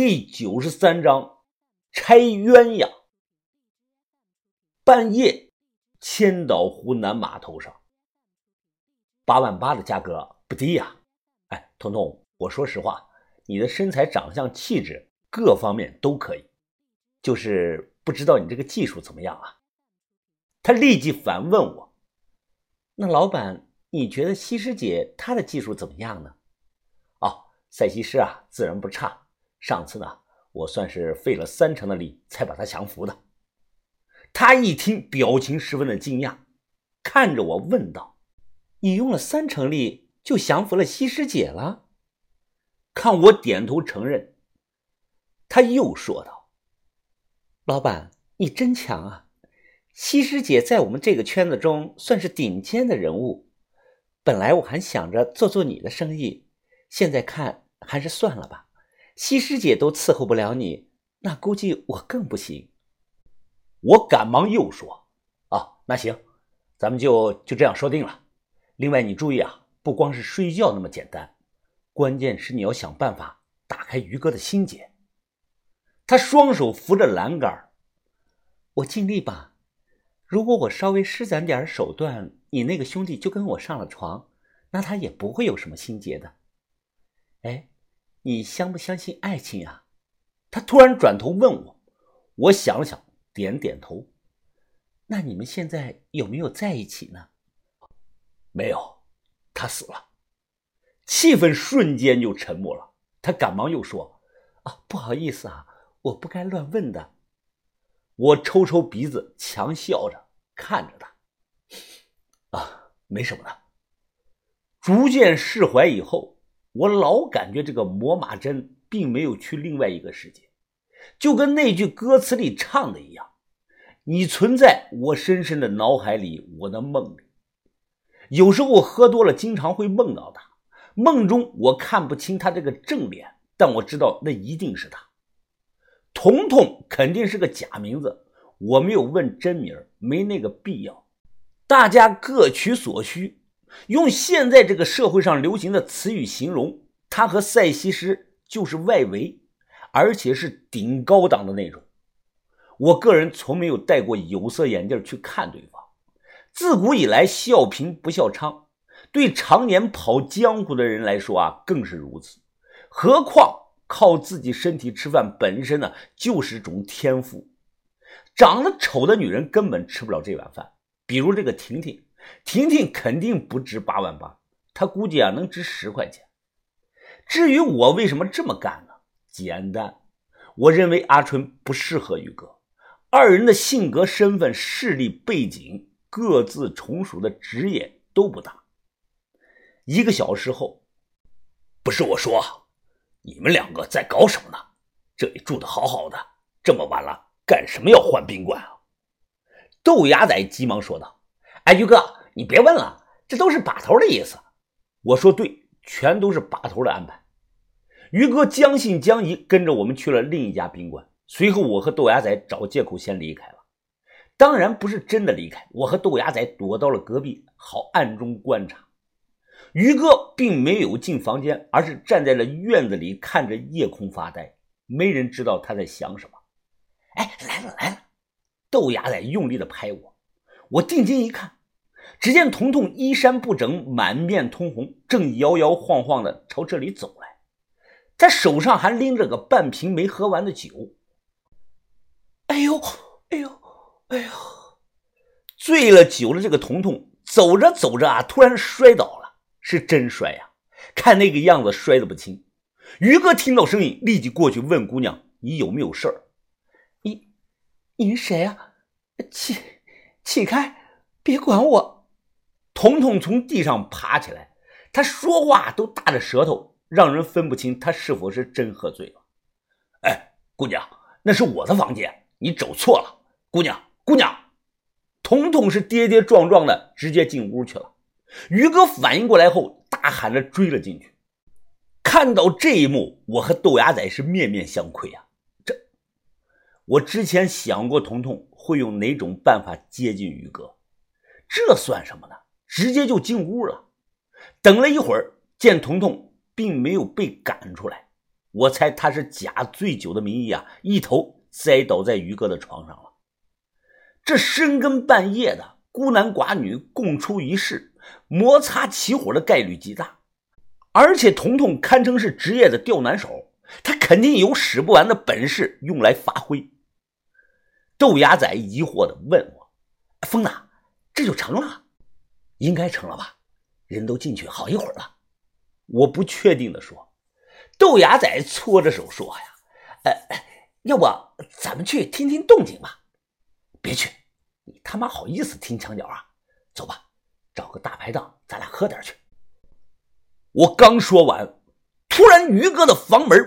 第九十三章拆鸳鸯。半夜，千岛湖南码头上，八万八的价格不低呀。哎，彤彤，我说实话，你的身材、长相、气质各方面都可以，就是不知道你这个技术怎么样啊？他立即反问我：“那老板，你觉得西施姐她的技术怎么样呢？”哦，赛西施啊，自然不差。上次呢，我算是费了三成的力才把他降服的。他一听，表情十分的惊讶，看着我问道：“你用了三成力就降服了西施姐了？”看我点头承认，他又说道：“老板，你真强啊！西施姐在我们这个圈子中算是顶尖的人物。本来我还想着做做你的生意，现在看还是算了吧。”西施姐都伺候不了你，那估计我更不行。我赶忙又说：“啊，那行，咱们就就这样说定了。另外，你注意啊，不光是睡觉那么简单，关键是你要想办法打开于哥的心结。”他双手扶着栏杆，我尽力吧。如果我稍微施展点手段，你那个兄弟就跟我上了床，那他也不会有什么心结的。哎。你相不相信爱情啊？他突然转头问我，我想了想，点点头。那你们现在有没有在一起呢？没有，他死了。气氛瞬间就沉默了。他赶忙又说：“啊，不好意思啊，我不该乱问的。”我抽抽鼻子，强笑着看着他。啊，没什么的。逐渐释怀以后。我老感觉这个魔马针并没有去另外一个世界，就跟那句歌词里唱的一样：“你存在我深深的脑海里，我的梦里。”有时候我喝多了，经常会梦到他。梦中我看不清他这个正脸，但我知道那一定是他。彤彤肯定是个假名字，我没有问真名，没那个必要。大家各取所需。用现在这个社会上流行的词语形容他和赛西施，就是外围，而且是顶高档的那种。我个人从没有戴过有色眼镜去看对方。自古以来，笑贫不笑娼，对常年跑江湖的人来说啊，更是如此。何况靠自己身体吃饭本身呢，就是种天赋。长得丑的女人根本吃不了这碗饭。比如这个婷婷。婷婷肯定不值八万八，她估计啊能值十块钱。至于我为什么这么干呢？简单，我认为阿春不适合于哥，二人的性格、身份、势力背景、各自从属的职业都不搭。一个小时后，不是我说，你们两个在搞什么呢？这里住的好好的，这么晚了，干什么要换宾馆啊？豆芽仔急忙说道。哎，于哥，你别问了，这都是把头的意思。我说对，全都是把头的安排。于哥将信将疑，跟着我们去了另一家宾馆。随后，我和豆芽仔找借口先离开了。当然不是真的离开，我和豆芽仔躲到了隔壁，好暗中观察。于哥并没有进房间，而是站在了院子里，看着夜空发呆。没人知道他在想什么。哎，来了来了！豆芽仔用力的拍我，我定睛一看。只见彤彤衣衫不整，满面通红，正摇摇晃晃的朝这里走来。他手上还拎着个半瓶没喝完的酒。哎呦，哎呦，哎呦！醉了酒的这个彤彤走着走着啊，突然摔倒了，是真摔呀！看那个样子，摔得不轻。于哥听到声音，立即过去问姑娘：“你有没有事儿？”“你，你是谁啊？起，起开，别管我！”彤彤从地上爬起来，他说话都大着舌头，让人分不清他是否是真喝醉了。哎，姑娘，那是我的房间，你走错了。姑娘，姑娘，彤彤是跌跌撞撞的直接进屋去了。于哥反应过来后，大喊着追了进去。看到这一幕，我和豆芽仔是面面相窥啊。这，我之前想过彤彤会用哪种办法接近于哥，这算什么呢？直接就进屋了，等了一会儿，见彤彤并没有被赶出来，我猜他是假醉酒的名义啊，一头栽倒在于哥的床上了。这深更半夜的，孤男寡女共处一室，摩擦起火的概率极大。而且彤彤堪称是职业的吊男手，他肯定有使不完的本事用来发挥。豆芽仔疑惑的问我：“疯子，这就成了？应该成了吧？人都进去好一会儿了。”我不确定的说。豆芽仔搓着手说：“呀，呃，要不咱们去听听动静吧？别去，你他妈好意思听墙角啊？走吧，找个大排档，咱俩喝点去。”我刚说完，突然于哥的房门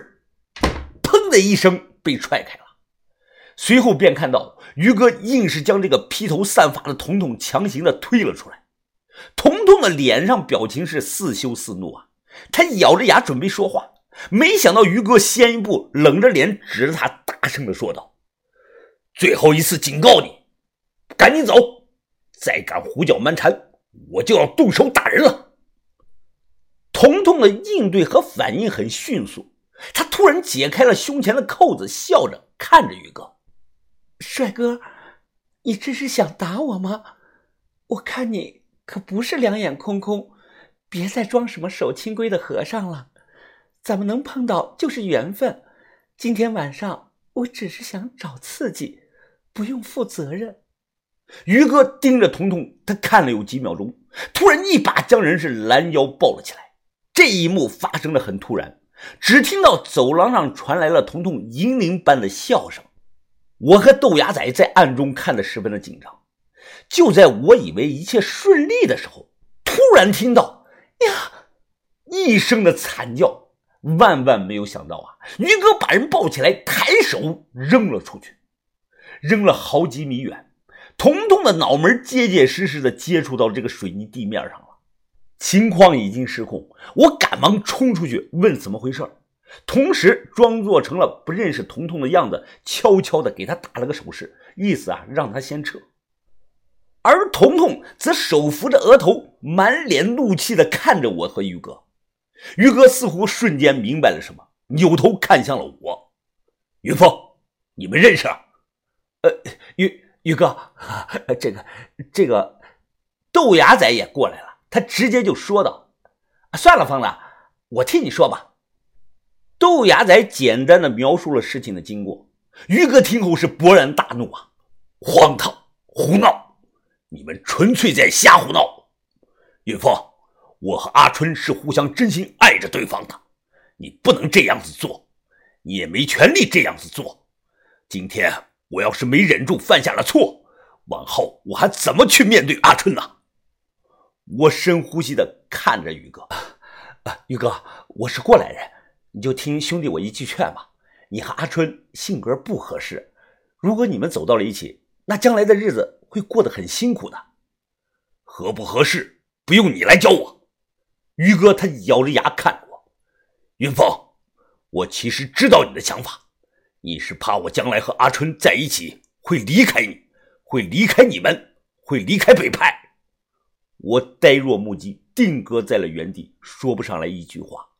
“砰”的一声被踹开了，随后便看到于哥硬是将这个披头散发的彤彤强行的推了出来。彤彤的脸上表情是似羞似怒啊，他咬着牙准备说话。没想到于哥先一步，冷着脸指着他，大声的说道：“最后一次警告你，赶紧走！再敢胡搅蛮缠，我就要动手打人了。”彤彤的应对和反应很迅速，他突然解开了胸前的扣子，笑着看着于哥：“帅哥，你这是想打我吗？我看你可不是两眼空空，别再装什么守清规的和尚了。”咱们能碰到就是缘分。今天晚上我只是想找刺激，不用负责任。于哥盯着彤彤，他看了有几秒钟，突然一把将人是拦腰抱了起来。这一幕发生的很突然，只听到走廊上传来了彤彤银铃般的笑声。我和豆芽仔在暗中看得十分的紧张。就在我以为一切顺利的时候，突然听到“呀”一声的惨叫。万万没有想到啊！于哥把人抱起来，抬手扔了出去，扔了好几米远。彤彤的脑门结结实实的接触到这个水泥地面上了，情况已经失控。我赶忙冲出去问怎么回事，同时装作成了不认识彤彤的样子，悄悄的给他打了个手势，意思啊让他先撤。而彤彤则手扶着额头，满脸怒气的看着我和于哥。于哥似乎瞬间明白了什么，扭头看向了我。云峰，你们认识？呃，于于哥，这个这个，豆芽仔也过来了，他直接就说道：“算了，疯子，我替你说吧。”豆芽仔简单的描述了事情的经过。于哥听后是勃然大怒啊！荒唐，胡闹！你们纯粹在瞎胡闹！云峰。我和阿春是互相真心爱着对方的，你不能这样子做，你也没权利这样子做。今天我要是没忍住犯下了错，往后我还怎么去面对阿春呢？我深呼吸的看着宇哥，啊，宇哥，我是过来人，你就听兄弟我一句劝吧。你和阿春性格不合适，如果你们走到了一起，那将来的日子会过得很辛苦的。合不合适，不用你来教我。于哥，他咬着牙看着我。云峰，我其实知道你的想法，你是怕我将来和阿春在一起会离开你，会离开你们，会离开北派。我呆若木鸡，定格在了原地，说不上来一句话。